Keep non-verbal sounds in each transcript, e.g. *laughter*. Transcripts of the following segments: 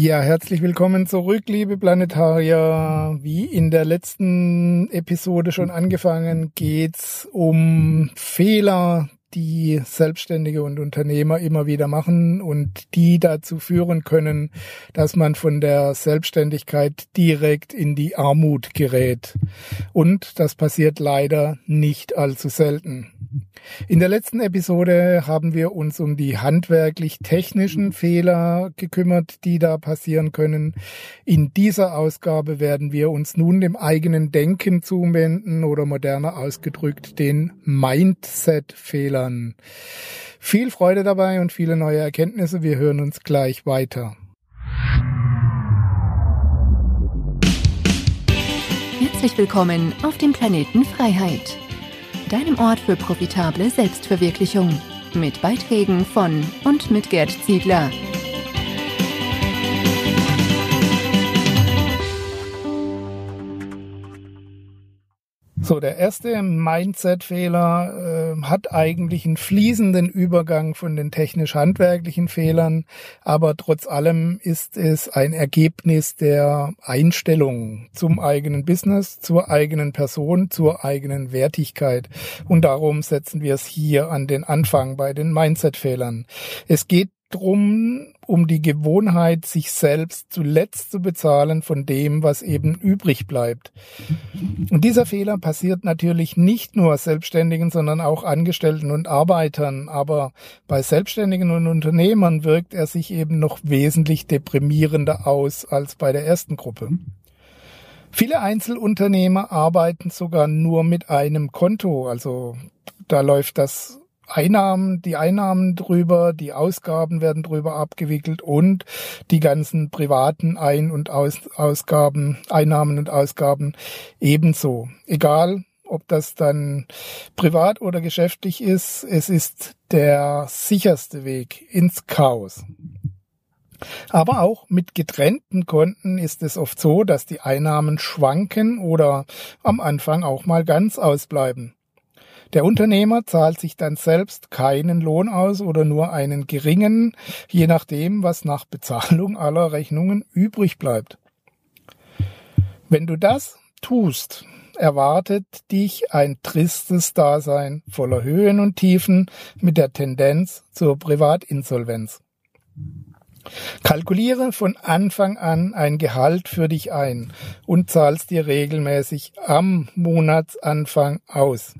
Ja, herzlich willkommen zurück, liebe Planetarier. Wie in der letzten Episode schon angefangen, geht's um Fehler, die Selbstständige und Unternehmer immer wieder machen und die dazu führen können, dass man von der Selbstständigkeit direkt in die Armut gerät. Und das passiert leider nicht allzu selten. In der letzten Episode haben wir uns um die handwerklich-technischen Fehler gekümmert, die da passieren können. In dieser Ausgabe werden wir uns nun dem eigenen Denken zuwenden oder moderner ausgedrückt den Mindset-Fehlern. Viel Freude dabei und viele neue Erkenntnisse. Wir hören uns gleich weiter. Herzlich willkommen auf dem Planeten Freiheit deinem Ort für profitable Selbstverwirklichung. Mit Beiträgen von und mit Gerd Ziegler. So, der erste Mindset-Fehler äh, hat eigentlich einen fließenden Übergang von den technisch-handwerklichen Fehlern, aber trotz allem ist es ein Ergebnis der Einstellung zum eigenen Business, zur eigenen Person, zur eigenen Wertigkeit. Und darum setzen wir es hier an den Anfang bei den Mindset-Fehlern. Es geht drum, um die Gewohnheit, sich selbst zuletzt zu bezahlen von dem, was eben übrig bleibt. Und dieser Fehler passiert natürlich nicht nur Selbstständigen, sondern auch Angestellten und Arbeitern. Aber bei Selbstständigen und Unternehmern wirkt er sich eben noch wesentlich deprimierender aus als bei der ersten Gruppe. Viele Einzelunternehmer arbeiten sogar nur mit einem Konto. Also da läuft das Einnahmen, die Einnahmen drüber, die Ausgaben werden drüber abgewickelt und die ganzen privaten Ein- und Aus Ausgaben, Einnahmen und Ausgaben ebenso. Egal, ob das dann privat oder geschäftlich ist, es ist der sicherste Weg ins Chaos. Aber auch mit getrennten Konten ist es oft so, dass die Einnahmen schwanken oder am Anfang auch mal ganz ausbleiben. Der Unternehmer zahlt sich dann selbst keinen Lohn aus oder nur einen geringen, je nachdem, was nach Bezahlung aller Rechnungen übrig bleibt. Wenn du das tust, erwartet dich ein tristes Dasein voller Höhen und Tiefen mit der Tendenz zur Privatinsolvenz. Kalkuliere von Anfang an ein Gehalt für dich ein und zahlst dir regelmäßig am Monatsanfang aus.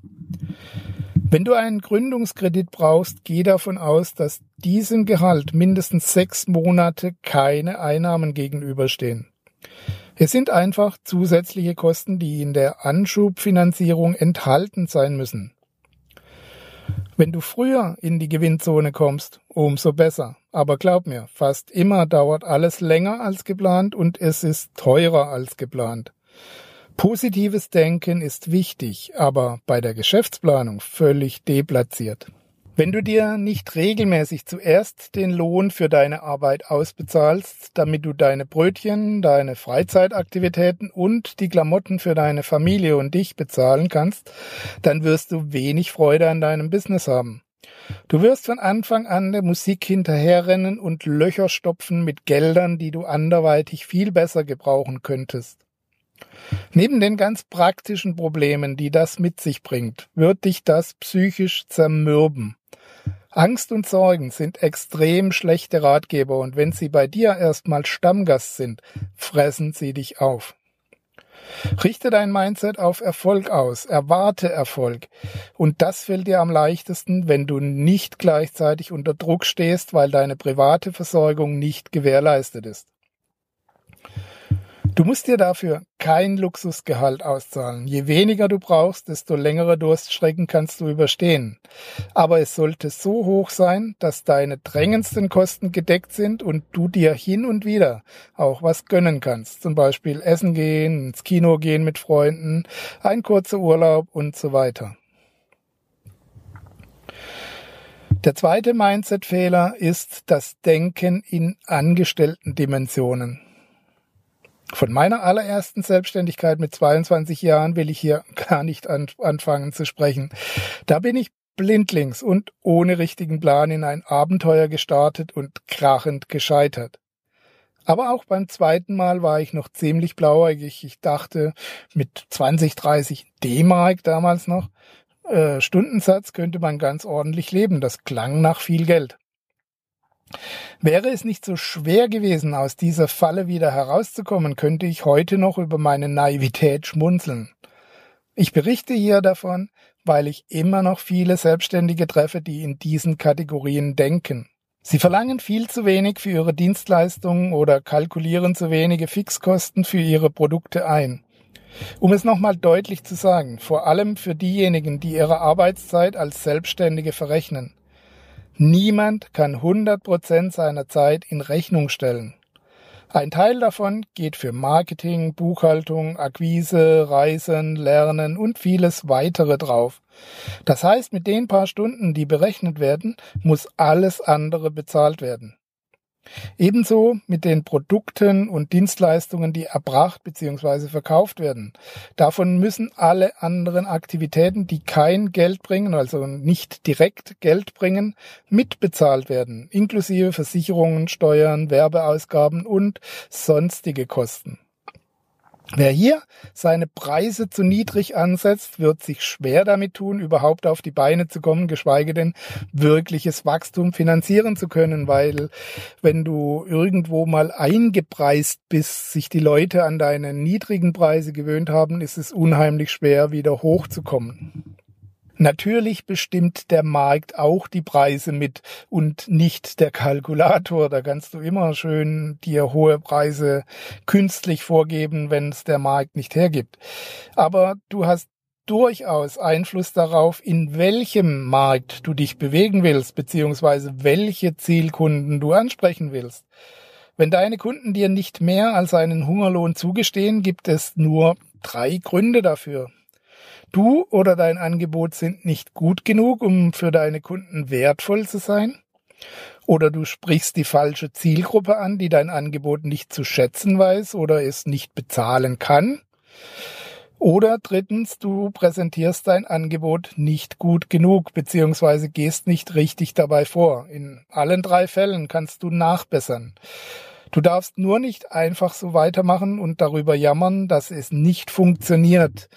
Wenn du einen Gründungskredit brauchst, geh davon aus, dass diesem Gehalt mindestens sechs Monate keine Einnahmen gegenüberstehen. Es sind einfach zusätzliche Kosten, die in der Anschubfinanzierung enthalten sein müssen. Wenn du früher in die Gewinnzone kommst, umso besser. Aber glaub mir, fast immer dauert alles länger als geplant und es ist teurer als geplant. Positives Denken ist wichtig, aber bei der Geschäftsplanung völlig deplatziert. Wenn du dir nicht regelmäßig zuerst den Lohn für deine Arbeit ausbezahlst, damit du deine Brötchen, deine Freizeitaktivitäten und die Klamotten für deine Familie und dich bezahlen kannst, dann wirst du wenig Freude an deinem Business haben. Du wirst von Anfang an der Musik hinterherrennen und Löcher stopfen mit Geldern, die du anderweitig viel besser gebrauchen könntest. Neben den ganz praktischen Problemen, die das mit sich bringt, wird dich das psychisch zermürben. Angst und Sorgen sind extrem schlechte Ratgeber und wenn sie bei dir erstmal Stammgast sind, fressen sie dich auf. Richte dein Mindset auf Erfolg aus, erwarte Erfolg. Und das fällt dir am leichtesten, wenn du nicht gleichzeitig unter Druck stehst, weil deine private Versorgung nicht gewährleistet ist. Du musst dir dafür kein Luxusgehalt auszahlen. Je weniger du brauchst, desto längere Durststrecken kannst du überstehen. Aber es sollte so hoch sein, dass deine drängendsten Kosten gedeckt sind und du dir hin und wieder auch was gönnen kannst. Zum Beispiel essen gehen, ins Kino gehen mit Freunden, ein kurzer Urlaub und so weiter. Der zweite Mindset-Fehler ist das Denken in Angestellten-Dimensionen. Von meiner allerersten Selbstständigkeit mit 22 Jahren will ich hier *laughs* gar nicht an, anfangen zu sprechen. Da bin ich blindlings und ohne richtigen Plan in ein Abenteuer gestartet und krachend gescheitert. Aber auch beim zweiten Mal war ich noch ziemlich blauäugig. Ich dachte, mit 20, 30 D-Mark damals noch, äh, Stundensatz könnte man ganz ordentlich leben. Das klang nach viel Geld. Wäre es nicht so schwer gewesen, aus dieser Falle wieder herauszukommen, könnte ich heute noch über meine Naivität schmunzeln. Ich berichte hier davon, weil ich immer noch viele Selbstständige treffe, die in diesen Kategorien denken. Sie verlangen viel zu wenig für ihre Dienstleistungen oder kalkulieren zu wenige Fixkosten für ihre Produkte ein. Um es nochmal deutlich zu sagen, vor allem für diejenigen, die ihre Arbeitszeit als Selbstständige verrechnen. Niemand kann 100 Prozent seiner Zeit in Rechnung stellen. Ein Teil davon geht für Marketing, Buchhaltung, Akquise, Reisen, Lernen und vieles weitere drauf. Das heißt, mit den paar Stunden, die berechnet werden, muss alles andere bezahlt werden. Ebenso mit den Produkten und Dienstleistungen, die erbracht bzw. verkauft werden. Davon müssen alle anderen Aktivitäten, die kein Geld bringen, also nicht direkt Geld bringen, mitbezahlt werden, inklusive Versicherungen, Steuern, Werbeausgaben und sonstige Kosten. Wer hier seine Preise zu niedrig ansetzt, wird sich schwer damit tun, überhaupt auf die Beine zu kommen, geschweige denn wirkliches Wachstum finanzieren zu können, weil wenn du irgendwo mal eingepreist bist, sich die Leute an deine niedrigen Preise gewöhnt haben, ist es unheimlich schwer, wieder hochzukommen. Natürlich bestimmt der Markt auch die Preise mit und nicht der Kalkulator. Da kannst du immer schön dir hohe Preise künstlich vorgeben, wenn es der Markt nicht hergibt. Aber du hast durchaus Einfluss darauf, in welchem Markt du dich bewegen willst, beziehungsweise welche Zielkunden du ansprechen willst. Wenn deine Kunden dir nicht mehr als einen Hungerlohn zugestehen, gibt es nur drei Gründe dafür. Du oder dein Angebot sind nicht gut genug, um für deine Kunden wertvoll zu sein. Oder du sprichst die falsche Zielgruppe an, die dein Angebot nicht zu schätzen weiß oder es nicht bezahlen kann. Oder drittens, du präsentierst dein Angebot nicht gut genug beziehungsweise gehst nicht richtig dabei vor. In allen drei Fällen kannst du nachbessern. Du darfst nur nicht einfach so weitermachen und darüber jammern, dass es nicht funktioniert.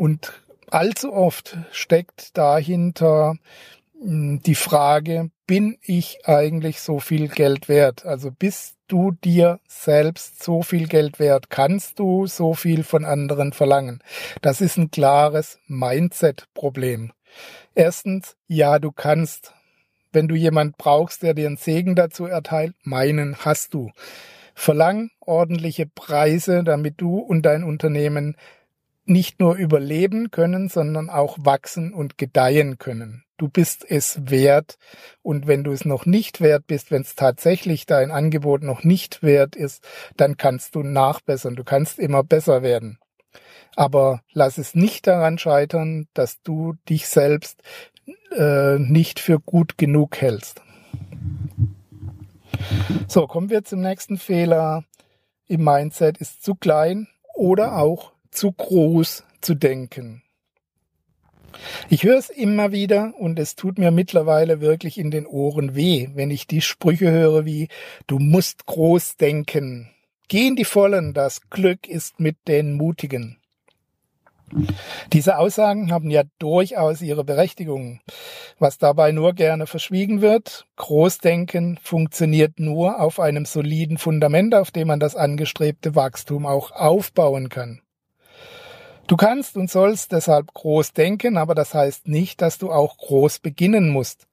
Und allzu oft steckt dahinter hm, die Frage, bin ich eigentlich so viel Geld wert? Also bist du dir selbst so viel Geld wert? Kannst du so viel von anderen verlangen? Das ist ein klares Mindset-Problem. Erstens, ja, du kannst. Wenn du jemand brauchst, der dir einen Segen dazu erteilt, meinen hast du. Verlang ordentliche Preise, damit du und dein Unternehmen nicht nur überleben können, sondern auch wachsen und gedeihen können. Du bist es wert und wenn du es noch nicht wert bist, wenn es tatsächlich dein Angebot noch nicht wert ist, dann kannst du nachbessern. Du kannst immer besser werden. Aber lass es nicht daran scheitern, dass du dich selbst äh, nicht für gut genug hältst. So, kommen wir zum nächsten Fehler im Mindset. Ist zu klein oder auch zu groß zu denken. Ich höre es immer wieder und es tut mir mittlerweile wirklich in den Ohren weh, wenn ich die Sprüche höre wie Du musst groß denken. Geh in die Vollen, das Glück ist mit den Mutigen. Diese Aussagen haben ja durchaus ihre Berechtigung. Was dabei nur gerne verschwiegen wird, Großdenken funktioniert nur auf einem soliden Fundament, auf dem man das angestrebte Wachstum auch aufbauen kann. Du kannst und sollst deshalb groß denken, aber das heißt nicht, dass du auch groß beginnen musst.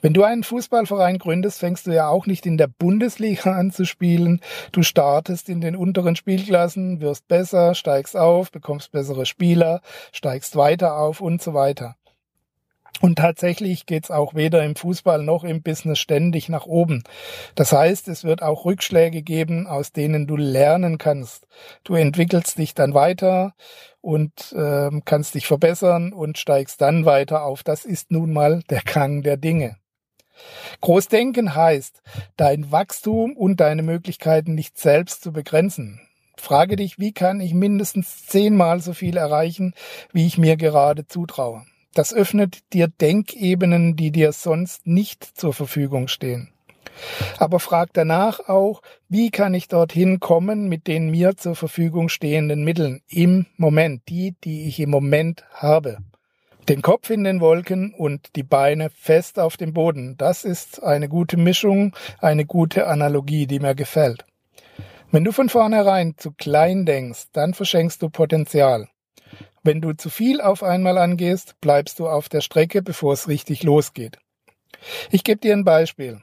Wenn du einen Fußballverein gründest, fängst du ja auch nicht in der Bundesliga an zu spielen. Du startest in den unteren Spielklassen, wirst besser, steigst auf, bekommst bessere Spieler, steigst weiter auf und so weiter. Und tatsächlich geht's auch weder im Fußball noch im Business ständig nach oben. Das heißt, es wird auch Rückschläge geben, aus denen du lernen kannst. Du entwickelst dich dann weiter und äh, kannst dich verbessern und steigst dann weiter auf. Das ist nun mal der Gang der Dinge. Großdenken heißt, dein Wachstum und deine Möglichkeiten nicht selbst zu begrenzen. Frage dich, wie kann ich mindestens zehnmal so viel erreichen, wie ich mir gerade zutraue. Das öffnet dir Denkebenen, die dir sonst nicht zur Verfügung stehen. Aber frag danach auch, wie kann ich dorthin kommen mit den mir zur Verfügung stehenden Mitteln im Moment, die, die ich im Moment habe. Den Kopf in den Wolken und die Beine fest auf dem Boden. Das ist eine gute Mischung, eine gute Analogie, die mir gefällt. Wenn du von vornherein zu klein denkst, dann verschenkst du Potenzial. Wenn du zu viel auf einmal angehst, bleibst du auf der Strecke, bevor es richtig losgeht. Ich gebe dir ein Beispiel.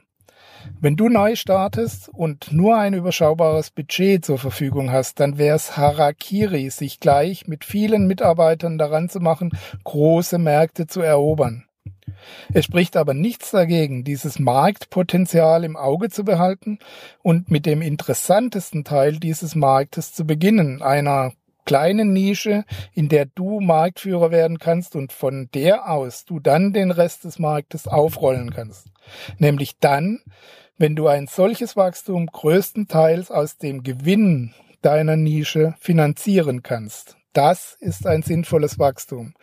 Wenn du neu startest und nur ein überschaubares Budget zur Verfügung hast, dann wäre es Harakiri, sich gleich mit vielen Mitarbeitern daran zu machen, große Märkte zu erobern. Es spricht aber nichts dagegen, dieses Marktpotenzial im Auge zu behalten und mit dem interessantesten Teil dieses Marktes zu beginnen, einer kleinen Nische, in der du Marktführer werden kannst und von der aus du dann den Rest des Marktes aufrollen kannst. Nämlich dann, wenn du ein solches Wachstum größtenteils aus dem Gewinn deiner Nische finanzieren kannst. Das ist ein sinnvolles Wachstum.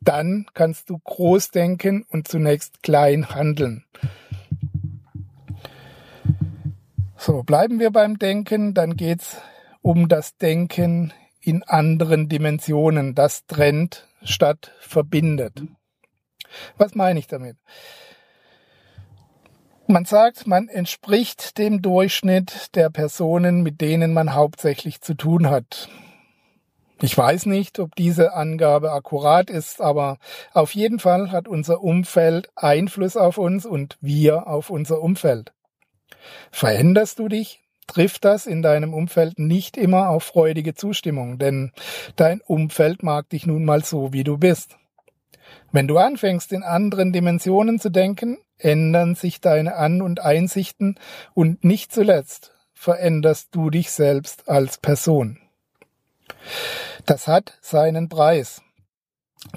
Dann kannst du groß denken und zunächst klein handeln. So, bleiben wir beim Denken, dann geht's um das Denken in anderen Dimensionen. Das trennt statt verbindet. Was meine ich damit? Man sagt, man entspricht dem Durchschnitt der Personen, mit denen man hauptsächlich zu tun hat. Ich weiß nicht, ob diese Angabe akkurat ist, aber auf jeden Fall hat unser Umfeld Einfluss auf uns und wir auf unser Umfeld. Veränderst du dich, trifft das in deinem Umfeld nicht immer auf freudige Zustimmung, denn dein Umfeld mag dich nun mal so, wie du bist. Wenn du anfängst, in anderen Dimensionen zu denken, ändern sich deine An- und Einsichten und nicht zuletzt veränderst du dich selbst als Person. Das hat seinen Preis.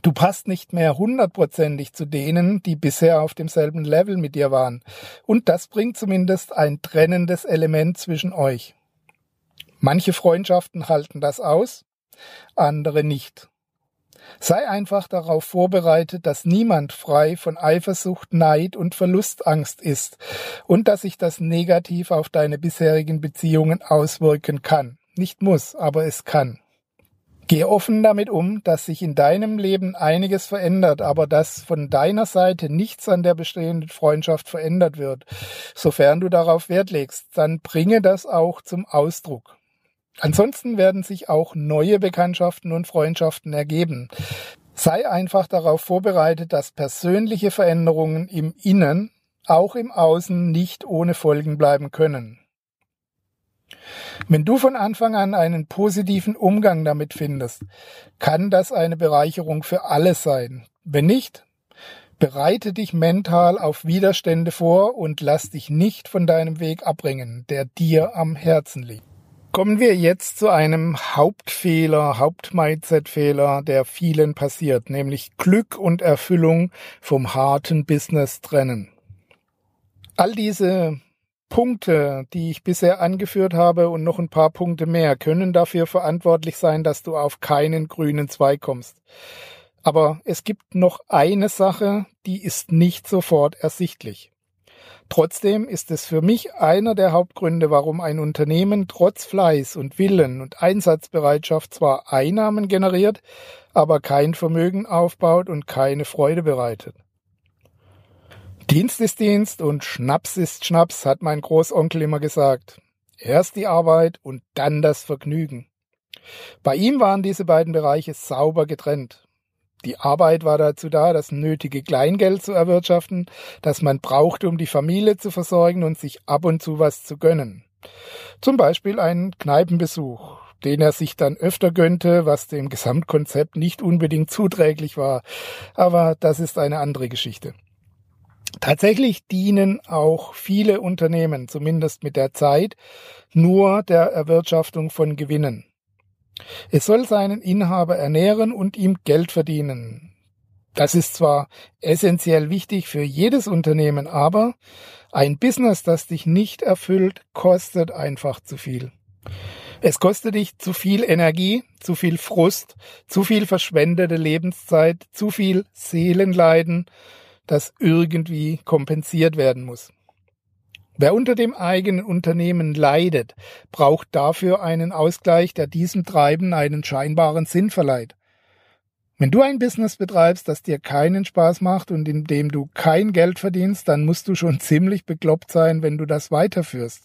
Du passt nicht mehr hundertprozentig zu denen, die bisher auf demselben Level mit dir waren. Und das bringt zumindest ein trennendes Element zwischen euch. Manche Freundschaften halten das aus, andere nicht. Sei einfach darauf vorbereitet, dass niemand frei von Eifersucht, Neid und Verlustangst ist und dass sich das negativ auf deine bisherigen Beziehungen auswirken kann. Nicht muss, aber es kann. Gehe offen damit um, dass sich in deinem Leben einiges verändert, aber dass von deiner Seite nichts an der bestehenden Freundschaft verändert wird. Sofern du darauf Wert legst, dann bringe das auch zum Ausdruck. Ansonsten werden sich auch neue Bekanntschaften und Freundschaften ergeben. Sei einfach darauf vorbereitet, dass persönliche Veränderungen im Innen auch im Außen nicht ohne Folgen bleiben können. Wenn du von Anfang an einen positiven Umgang damit findest, kann das eine Bereicherung für alle sein. Wenn nicht, bereite dich mental auf Widerstände vor und lass dich nicht von deinem Weg abbringen, der dir am Herzen liegt. Kommen wir jetzt zu einem Hauptfehler, Hauptmindset-Fehler, der vielen passiert, nämlich Glück und Erfüllung vom harten Business trennen. All diese Punkte, die ich bisher angeführt habe und noch ein paar Punkte mehr, können dafür verantwortlich sein, dass du auf keinen grünen Zweig kommst. Aber es gibt noch eine Sache, die ist nicht sofort ersichtlich. Trotzdem ist es für mich einer der Hauptgründe, warum ein Unternehmen trotz Fleiß und Willen und Einsatzbereitschaft zwar Einnahmen generiert, aber kein Vermögen aufbaut und keine Freude bereitet. Dienst ist Dienst und Schnaps ist Schnaps, hat mein Großonkel immer gesagt. Erst die Arbeit und dann das Vergnügen. Bei ihm waren diese beiden Bereiche sauber getrennt. Die Arbeit war dazu da, das nötige Kleingeld zu erwirtschaften, das man brauchte, um die Familie zu versorgen und sich ab und zu was zu gönnen. Zum Beispiel einen Kneipenbesuch, den er sich dann öfter gönnte, was dem Gesamtkonzept nicht unbedingt zuträglich war. Aber das ist eine andere Geschichte. Tatsächlich dienen auch viele Unternehmen, zumindest mit der Zeit, nur der Erwirtschaftung von Gewinnen. Es soll seinen Inhaber ernähren und ihm Geld verdienen. Das ist zwar essentiell wichtig für jedes Unternehmen, aber ein Business, das dich nicht erfüllt, kostet einfach zu viel. Es kostet dich zu viel Energie, zu viel Frust, zu viel verschwendete Lebenszeit, zu viel Seelenleiden, das irgendwie kompensiert werden muss. Wer unter dem eigenen Unternehmen leidet, braucht dafür einen Ausgleich, der diesem Treiben einen scheinbaren Sinn verleiht. Wenn du ein Business betreibst, das dir keinen Spaß macht und in dem du kein Geld verdienst, dann musst du schon ziemlich bekloppt sein, wenn du das weiterführst.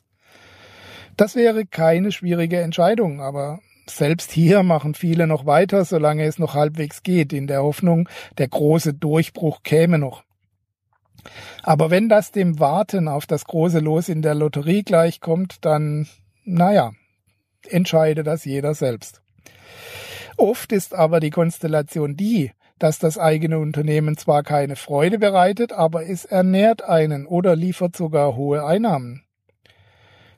Das wäre keine schwierige Entscheidung, aber selbst hier machen viele noch weiter, solange es noch halbwegs geht, in der Hoffnung, der große Durchbruch käme noch. Aber wenn das dem Warten auf das große Los in der Lotterie gleichkommt, dann, naja, entscheide das jeder selbst. Oft ist aber die Konstellation die, dass das eigene Unternehmen zwar keine Freude bereitet, aber es ernährt einen oder liefert sogar hohe Einnahmen.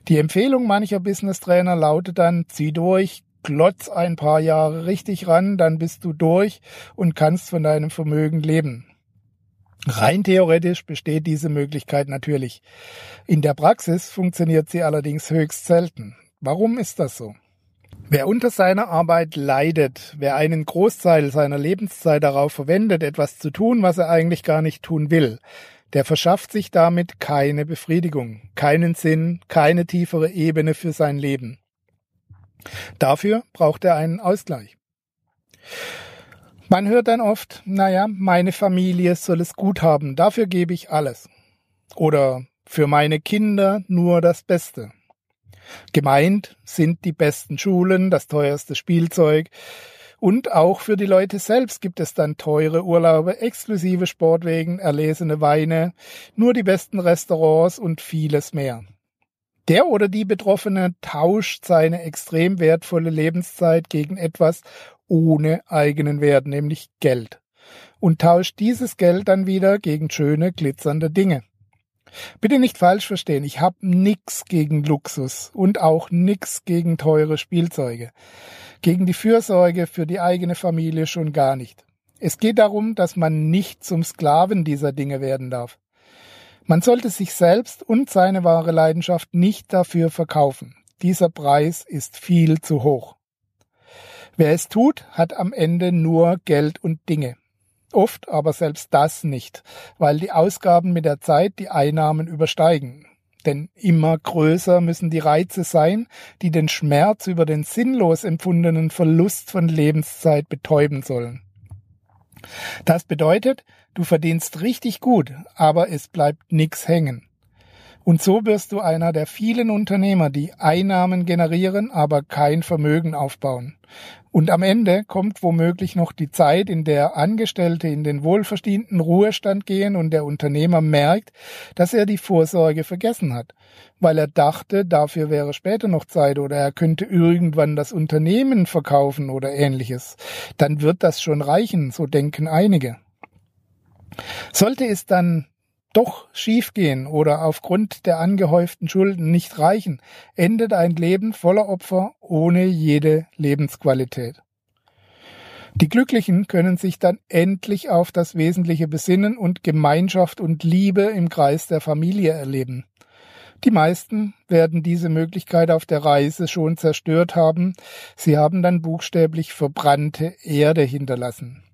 Die Empfehlung mancher Business-Trainer lautet dann, zieh durch, klotz ein paar Jahre richtig ran, dann bist du durch und kannst von deinem Vermögen leben. Rein theoretisch besteht diese Möglichkeit natürlich. In der Praxis funktioniert sie allerdings höchst selten. Warum ist das so? Wer unter seiner Arbeit leidet, wer einen Großteil seiner Lebenszeit darauf verwendet, etwas zu tun, was er eigentlich gar nicht tun will, der verschafft sich damit keine Befriedigung, keinen Sinn, keine tiefere Ebene für sein Leben. Dafür braucht er einen Ausgleich. Man hört dann oft, naja, meine Familie soll es gut haben, dafür gebe ich alles. Oder für meine Kinder nur das Beste. Gemeint sind die besten Schulen, das teuerste Spielzeug. Und auch für die Leute selbst gibt es dann teure Urlaube, exklusive Sportwegen, erlesene Weine, nur die besten Restaurants und vieles mehr. Der oder die Betroffene tauscht seine extrem wertvolle Lebenszeit gegen etwas ohne eigenen Wert, nämlich Geld. Und tauscht dieses Geld dann wieder gegen schöne, glitzernde Dinge. Bitte nicht falsch verstehen, ich habe nix gegen Luxus und auch nix gegen teure Spielzeuge. Gegen die Fürsorge für die eigene Familie schon gar nicht. Es geht darum, dass man nicht zum Sklaven dieser Dinge werden darf. Man sollte sich selbst und seine wahre Leidenschaft nicht dafür verkaufen. Dieser Preis ist viel zu hoch. Wer es tut, hat am Ende nur Geld und Dinge. Oft aber selbst das nicht, weil die Ausgaben mit der Zeit die Einnahmen übersteigen. Denn immer größer müssen die Reize sein, die den Schmerz über den sinnlos empfundenen Verlust von Lebenszeit betäuben sollen. Das bedeutet, du verdienst richtig gut, aber es bleibt nix hängen. Und so wirst du einer der vielen Unternehmer, die Einnahmen generieren, aber kein Vermögen aufbauen. Und am Ende kommt womöglich noch die Zeit, in der Angestellte in den wohlverdienten Ruhestand gehen und der Unternehmer merkt, dass er die Vorsorge vergessen hat, weil er dachte, dafür wäre später noch Zeit oder er könnte irgendwann das Unternehmen verkaufen oder ähnliches. Dann wird das schon reichen, so denken einige. Sollte es dann doch schiefgehen oder aufgrund der angehäuften Schulden nicht reichen, endet ein Leben voller Opfer ohne jede Lebensqualität. Die Glücklichen können sich dann endlich auf das Wesentliche besinnen und Gemeinschaft und Liebe im Kreis der Familie erleben. Die meisten werden diese Möglichkeit auf der Reise schon zerstört haben, sie haben dann buchstäblich verbrannte Erde hinterlassen.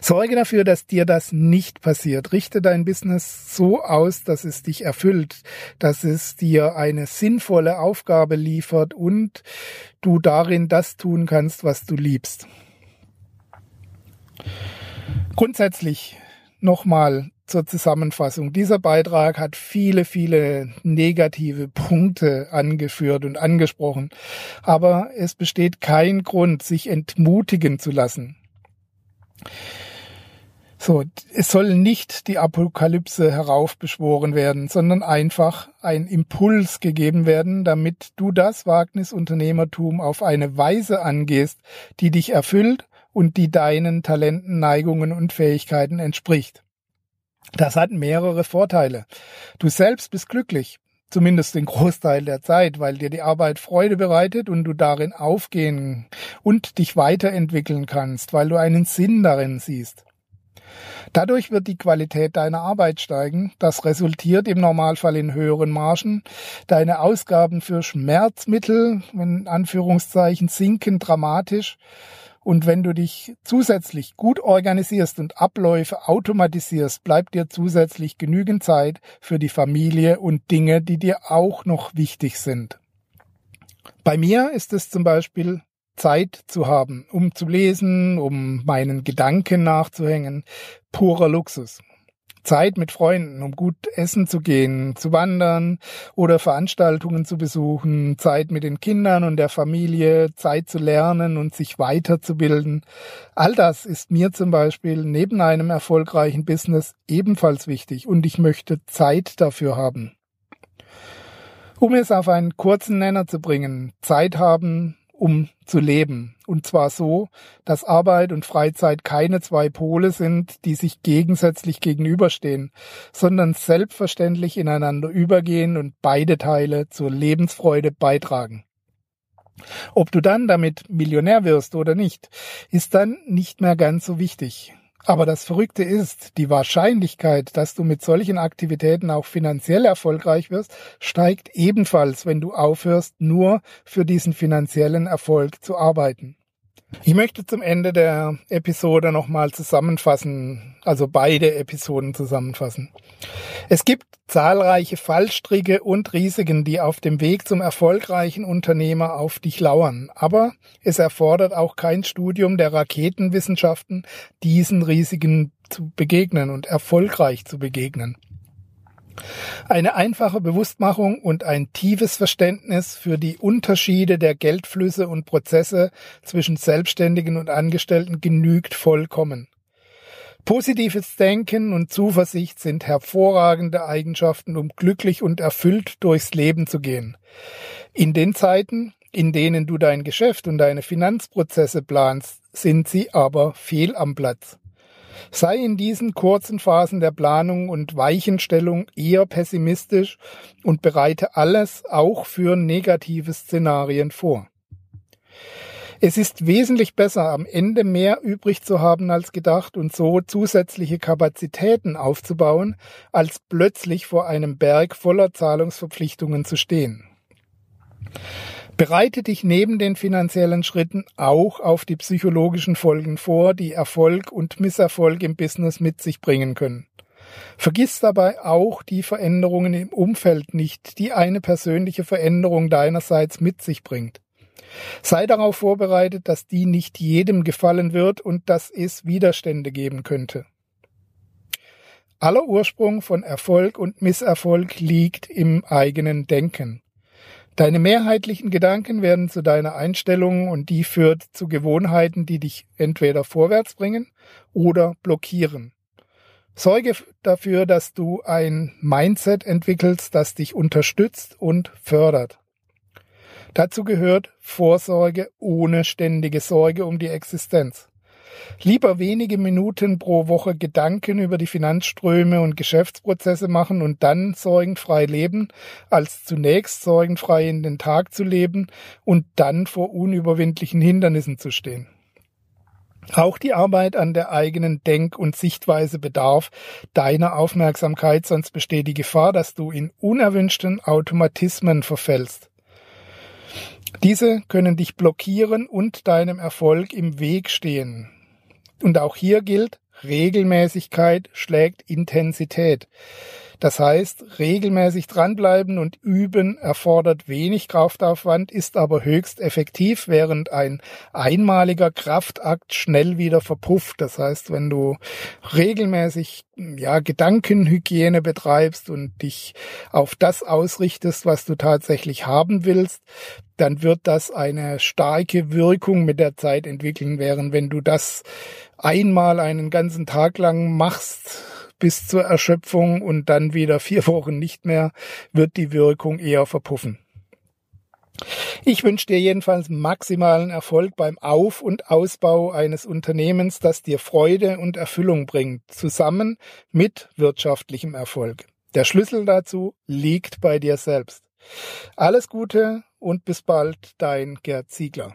Sorge dafür, dass dir das nicht passiert. Richte dein Business so aus, dass es dich erfüllt, dass es dir eine sinnvolle Aufgabe liefert und du darin das tun kannst, was du liebst. Grundsätzlich nochmal zur Zusammenfassung. Dieser Beitrag hat viele, viele negative Punkte angeführt und angesprochen. Aber es besteht kein Grund, sich entmutigen zu lassen. So, es soll nicht die Apokalypse heraufbeschworen werden, sondern einfach ein Impuls gegeben werden, damit du das Wagnisunternehmertum auf eine Weise angehst, die dich erfüllt und die deinen Talenten, Neigungen und Fähigkeiten entspricht. Das hat mehrere Vorteile. Du selbst bist glücklich, zumindest den Großteil der Zeit, weil dir die Arbeit Freude bereitet und du darin aufgehen und dich weiterentwickeln kannst, weil du einen Sinn darin siehst. Dadurch wird die Qualität deiner Arbeit steigen. Das resultiert im Normalfall in höheren Margen. Deine Ausgaben für Schmerzmittel, in Anführungszeichen, sinken dramatisch. Und wenn du dich zusätzlich gut organisierst und Abläufe automatisierst, bleibt dir zusätzlich genügend Zeit für die Familie und Dinge, die dir auch noch wichtig sind. Bei mir ist es zum Beispiel Zeit zu haben, um zu lesen, um meinen Gedanken nachzuhängen, purer Luxus. Zeit mit Freunden, um gut essen zu gehen, zu wandern oder Veranstaltungen zu besuchen, Zeit mit den Kindern und der Familie, Zeit zu lernen und sich weiterzubilden. All das ist mir zum Beispiel neben einem erfolgreichen Business ebenfalls wichtig und ich möchte Zeit dafür haben. Um es auf einen kurzen Nenner zu bringen, Zeit haben, um zu leben. Und zwar so, dass Arbeit und Freizeit keine zwei Pole sind, die sich gegensätzlich gegenüberstehen, sondern selbstverständlich ineinander übergehen und beide Teile zur Lebensfreude beitragen. Ob du dann damit Millionär wirst oder nicht, ist dann nicht mehr ganz so wichtig. Aber das Verrückte ist, die Wahrscheinlichkeit, dass du mit solchen Aktivitäten auch finanziell erfolgreich wirst, steigt ebenfalls, wenn du aufhörst, nur für diesen finanziellen Erfolg zu arbeiten. Ich möchte zum Ende der Episode nochmal zusammenfassen, also beide Episoden zusammenfassen. Es gibt zahlreiche Fallstricke und Risiken, die auf dem Weg zum erfolgreichen Unternehmer auf dich lauern. Aber es erfordert auch kein Studium der Raketenwissenschaften, diesen Risiken zu begegnen und erfolgreich zu begegnen. Eine einfache Bewusstmachung und ein tiefes Verständnis für die Unterschiede der Geldflüsse und Prozesse zwischen Selbstständigen und Angestellten genügt vollkommen. Positives Denken und Zuversicht sind hervorragende Eigenschaften, um glücklich und erfüllt durchs Leben zu gehen. In den Zeiten, in denen du dein Geschäft und deine Finanzprozesse planst, sind sie aber fehl am Platz. Sei in diesen kurzen Phasen der Planung und Weichenstellung eher pessimistisch und bereite alles auch für negative Szenarien vor. Es ist wesentlich besser, am Ende mehr übrig zu haben als gedacht und so zusätzliche Kapazitäten aufzubauen, als plötzlich vor einem Berg voller Zahlungsverpflichtungen zu stehen. Bereite dich neben den finanziellen Schritten auch auf die psychologischen Folgen vor, die Erfolg und Misserfolg im Business mit sich bringen können. Vergiss dabei auch die Veränderungen im Umfeld nicht, die eine persönliche Veränderung deinerseits mit sich bringt. Sei darauf vorbereitet, dass die nicht jedem gefallen wird und dass es Widerstände geben könnte. Aller Ursprung von Erfolg und Misserfolg liegt im eigenen Denken. Deine mehrheitlichen Gedanken werden zu deiner Einstellung und die führt zu Gewohnheiten, die dich entweder vorwärts bringen oder blockieren. Sorge dafür, dass du ein Mindset entwickelst, das dich unterstützt und fördert. Dazu gehört Vorsorge ohne ständige Sorge um die Existenz. Lieber wenige Minuten pro Woche Gedanken über die Finanzströme und Geschäftsprozesse machen und dann sorgenfrei leben, als zunächst sorgenfrei in den Tag zu leben und dann vor unüberwindlichen Hindernissen zu stehen. Auch die Arbeit an der eigenen Denk- und Sichtweise bedarf deiner Aufmerksamkeit, sonst besteht die Gefahr, dass du in unerwünschten Automatismen verfällst. Diese können dich blockieren und deinem Erfolg im Weg stehen. Und auch hier gilt, Regelmäßigkeit schlägt Intensität. Das heißt, regelmäßig dranbleiben und üben erfordert wenig Kraftaufwand, ist aber höchst effektiv, während ein einmaliger Kraftakt schnell wieder verpufft. Das heißt, wenn du regelmäßig ja, Gedankenhygiene betreibst und dich auf das ausrichtest, was du tatsächlich haben willst, dann wird das eine starke Wirkung mit der Zeit entwickeln, während wenn du das einmal einen ganzen Tag lang machst, bis zur Erschöpfung und dann wieder vier *laughs* Wochen nicht mehr, wird die Wirkung eher verpuffen. Ich wünsche dir jedenfalls maximalen Erfolg beim Auf- und Ausbau eines Unternehmens, das dir Freude und Erfüllung bringt, zusammen mit wirtschaftlichem Erfolg. Der Schlüssel dazu liegt bei dir selbst. Alles Gute und bis bald, dein Gerd Ziegler.